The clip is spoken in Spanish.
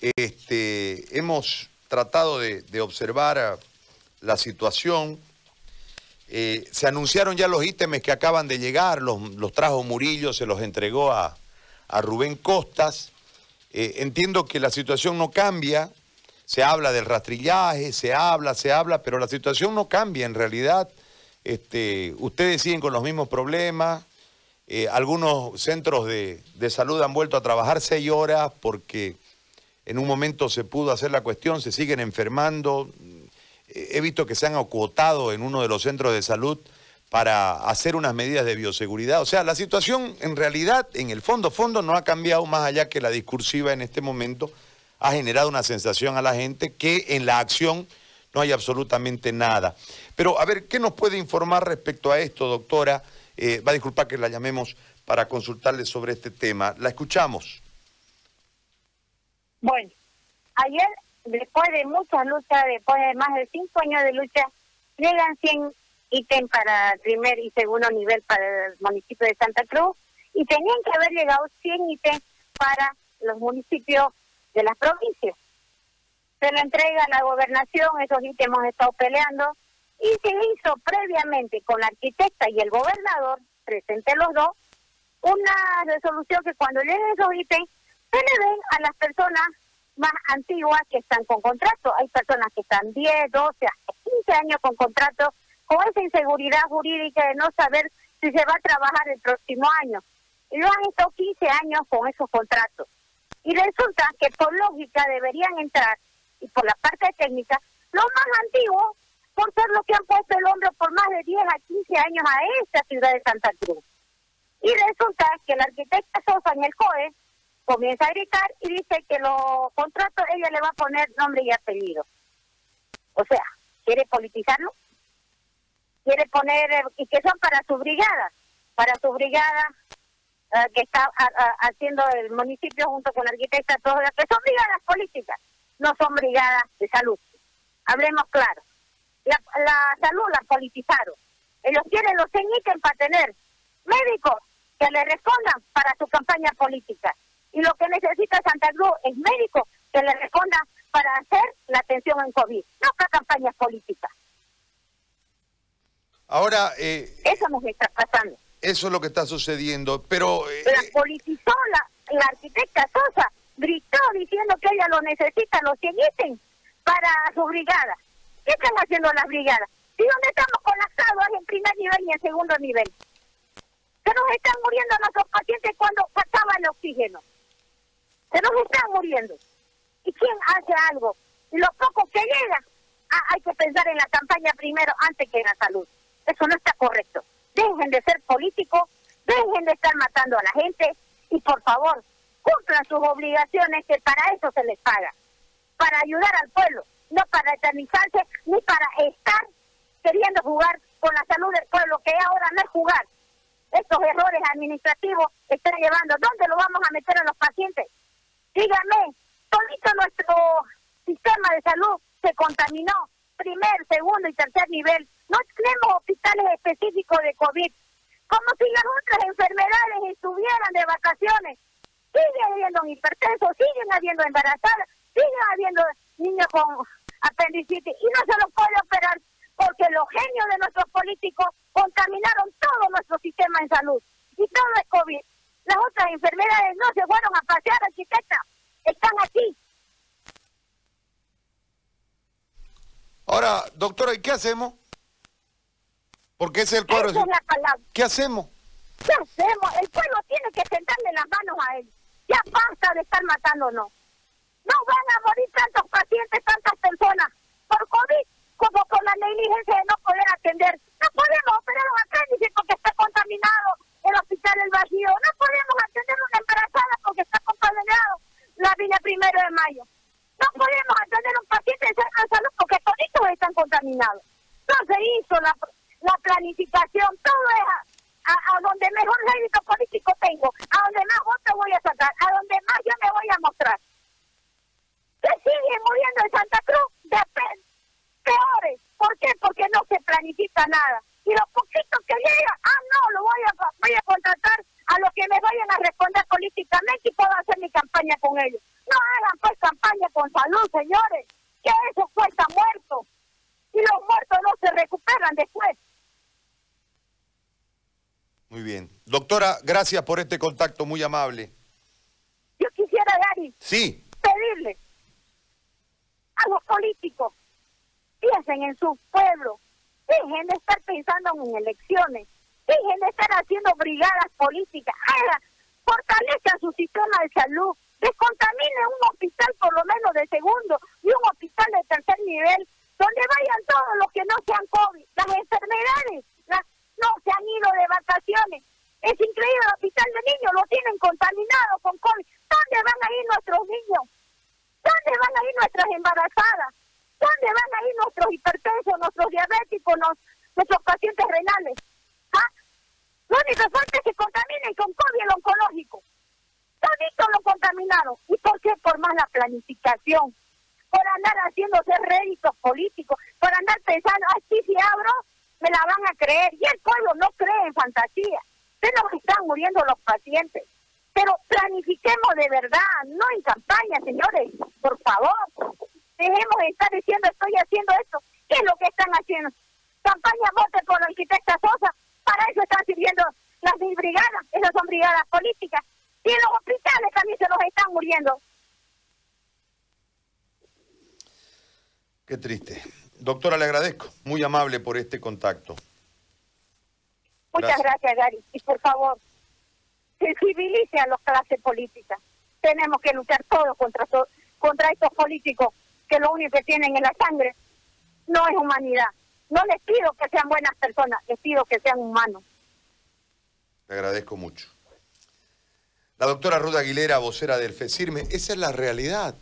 este, hemos tratado de, observar la situación. Eh, se anunciaron ya los ítems que acaban de llegar, los, trajo Murillo, se los entregó a, Rubén Costas. Eh, entiendo que la situación no cambia, se habla del rastrillaje, se habla, se habla, pero la situación no cambia en realidad. Este, ustedes siguen con los mismos problemas, eh, algunos centros de, salud han vuelto a trabajar seis horas porque en un momento se pudo hacer la cuestión, se siguen enfermando. Eh, he visto que se han acotado en uno de los centros de salud para hacer unas medidas de bioseguridad. O sea, la situación en realidad, en el fondo, fondo, no ha cambiado más allá que la discursiva en este momento ha generado una sensación a la gente que en la acción no hay absolutamente nada. Pero, a ver, ¿qué nos puede informar respecto a esto, doctora? Eh, va a disculpar que la llamemos para consultarle sobre este tema. La escuchamos. Bueno, ayer, después de muchas luchas, después de más de cinco años de lucha, llegan 100 ítems para primer y segundo nivel para el municipio de Santa Cruz y tenían que haber llegado 100 ítems para los municipios de las provincias. Se lo entrega a la gobernación, esos ítems hemos estado peleando, y se hizo previamente con la arquitecta y el gobernador, presente los dos, una resolución que cuando lleguen esos ítems se le den a las personas más antiguas que están con contrato. Hay personas que están 10, 12, 15 años con contrato, con esa inseguridad jurídica de no saber si se va a trabajar el próximo año. Y lo han estado 15 años con esos contratos. Y resulta que por lógica deberían entrar, y por la parte técnica, los más antiguos por ser lo que han puesto el hombro por más de 10 a 15 años a esta ciudad de Santa Cruz. Y resulta que la arquitecta Sosa en el COE comienza a gritar y dice que los contratos ella le va a poner nombre y apellido. O sea, ¿quiere politizarlo? Quiere poner, y que son para su brigada, para su brigada eh, que está haciendo el municipio junto con la arquitecta, que son brigadas políticas, no son brigadas de salud. Hablemos claro la, salud la politizaron. Ellos quieren los ítems para tener médicos que le respondan para su campaña política. Y lo que necesita Santa Cruz es médicos que le respondan para hacer la atención en COVID, no para campañas políticas. Ahora... Eh, eso nos está pasando. Eso es lo que está sucediendo, pero... Eh, la politizó la, la arquitecta Sosa, gritó diciendo que ella lo necesita, los ítems para su brigada. ¿Qué están haciendo las brigadas? ¿Y dónde estamos colapsados en primer nivel y en segundo nivel? Se nos están muriendo nuestros pacientes cuando faltaba el oxígeno. Se nos están muriendo. ¿Y quién hace algo? Y lo poco que llega, ah, hay que pensar en la campaña primero antes que en la salud. Eso no está correcto. Dejen de ser políticos, dejen de estar matando a la gente y por favor, cumplan sus obligaciones que para eso se les paga, para ayudar al pueblo no para eternizarse ni para estar queriendo jugar con la salud del pueblo, que ahora no es jugar. Estos errores administrativos están llevando, ¿dónde lo vamos a meter a los pacientes? Dígame, todo nuestro sistema de salud se contaminó, primer, segundo y tercer nivel. No tenemos hospitales específicos de COVID. Como si las otras enfermedades estuvieran de vacaciones. Siguen habiendo hipertensos, siguen habiendo embarazadas, siguen habiendo niños con apendicitis y no se lo puede operar porque los genios de nuestros políticos contaminaron todo nuestro sistema en salud y todo es COVID. Las otras enfermedades no se fueron a pasear, arquitecta, están aquí. Ahora, doctora, ¿y qué hacemos? Porque es el cuadro. ¿Qué hacemos? ¿Qué hacemos? El pueblo tiene que sentarle las manos a él. Ya basta de estar matándonos. No van a morir tantos pacientes, tantas personas por COVID como por la negligencia de no poder atender. No podemos operar un se la, la planificación, todo es a, donde mejor rédito político tengo, a donde más votos voy a sacar, a donde más yo me voy a mostrar que siguen muriendo en Santa Cruz de peores. ¿Por qué? Porque no se planifica nada. Y los poquitos que llegan, ah, no, lo voy a, voy a contratar a los que me vayan a responder políticamente y puedo hacer mi campaña con ellos. No hagan pues campaña con salud, señores, que eso cuesta muertos. Muertos no se recuperan después. Muy bien. Doctora, gracias por este contacto muy amable. Yo quisiera, Gary, Sí, pedirle a los políticos, piensen en su pueblo, dejen de estar pensando en elecciones, dejen de estar haciendo brigadas políticas, hagan, fortalezcan su sistema de salud, descontaminen un hospital por lo menos de segundo y un hospital de tercer nivel, donde vayan todos los que no sean COVID, las enfermedades, las, no se han ido de vacaciones. Es increíble, el hospital de niños lo tienen contaminado con COVID. ¿Dónde van a ir nuestros niños? ¿Dónde van a ir nuestras embarazadas? ¿Dónde van a ir nuestros hipertensos, nuestros diabéticos, nuestros pacientes renales? ¿Ah? Lo único que falta es que contaminen con COVID el oncológico. Todito lo contaminaron. ¿Y por qué? Por mala planificación. Por andar haciéndose réditos políticos. Por andar pensando, así si abro, me la van a creer. Y el pueblo no cree en fantasía. Se nos están muriendo los pacientes. Pero planifiquemos de verdad, no en campaña, señores. Por favor. Dejemos de estar diciendo estoy haciendo esto. ¿Qué es lo que están haciendo? Campaña vote por la arquitecta Sosa. Para eso están sirviendo las mil brigadas. Esas son brigadas políticas. Y en los hospitales también se los están muriendo. qué triste. Doctora, le agradezco. Muy amable por este contacto. Muchas Gracias. gracias, Gary. Y por favor, sensibilice a las clases políticas. Tenemos que luchar todos contra, to- contra estos políticos que lo único que tienen en la sangre no es humanidad. No les pido que sean buenas personas, les pido que sean humanos. Le agradezco mucho. La doctora Ruda Aguilera, vocera del FECIRME, esa es la realidad.